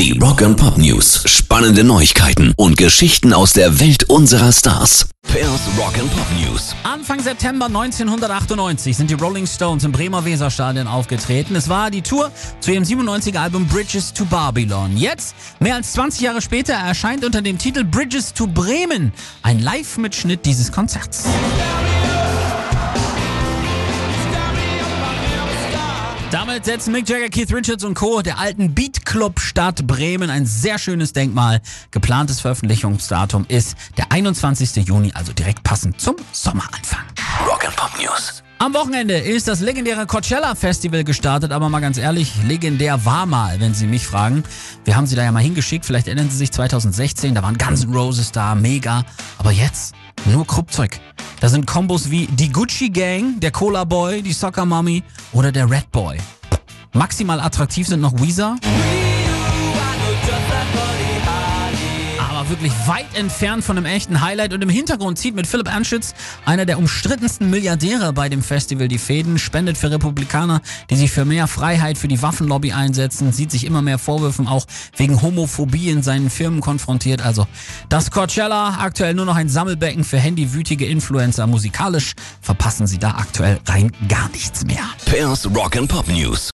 Die Rock and Pop News. Spannende Neuigkeiten und Geschichten aus der Welt unserer Stars. Pairs Rock and Pop News. Anfang September 1998 sind die Rolling Stones im Bremer Weserstadion aufgetreten. Es war die Tour zu ihrem 97er Album Bridges to Babylon. Jetzt, mehr als 20 Jahre später, erscheint unter dem Titel Bridges to Bremen ein Live-Mitschnitt dieses Konzerts. Damit setzen Mick Jagger, Keith Richards und Co. der alten Beat Club Stadt Bremen ein sehr schönes Denkmal. Geplantes Veröffentlichungsdatum ist der 21. Juni, also direkt passend zum Sommeranfang. Rock and Pop News. Am Wochenende ist das legendäre Coachella Festival gestartet, aber mal ganz ehrlich, legendär war mal, wenn Sie mich fragen. Wir haben Sie da ja mal hingeschickt, vielleicht erinnern Sie sich 2016, da waren Guns Roses da, mega. Aber jetzt nur Kruppzeug. Da sind Kombos wie die Gucci Gang, der Cola Boy, die Soccer Mommy oder der Red Boy. Maximal attraktiv sind noch Weezer. Wirklich weit entfernt von einem echten Highlight. Und im Hintergrund zieht mit Philipp Anschütz, einer der umstrittensten Milliardäre bei dem Festival, die Fäden, spendet für Republikaner, die sich für mehr Freiheit für die Waffenlobby einsetzen, sieht sich immer mehr Vorwürfen auch wegen Homophobie in seinen Firmen konfrontiert. Also das Coachella, aktuell nur noch ein Sammelbecken für handywütige Influencer. Musikalisch verpassen sie da aktuell rein gar nichts mehr. Pairs Rock and Pop News.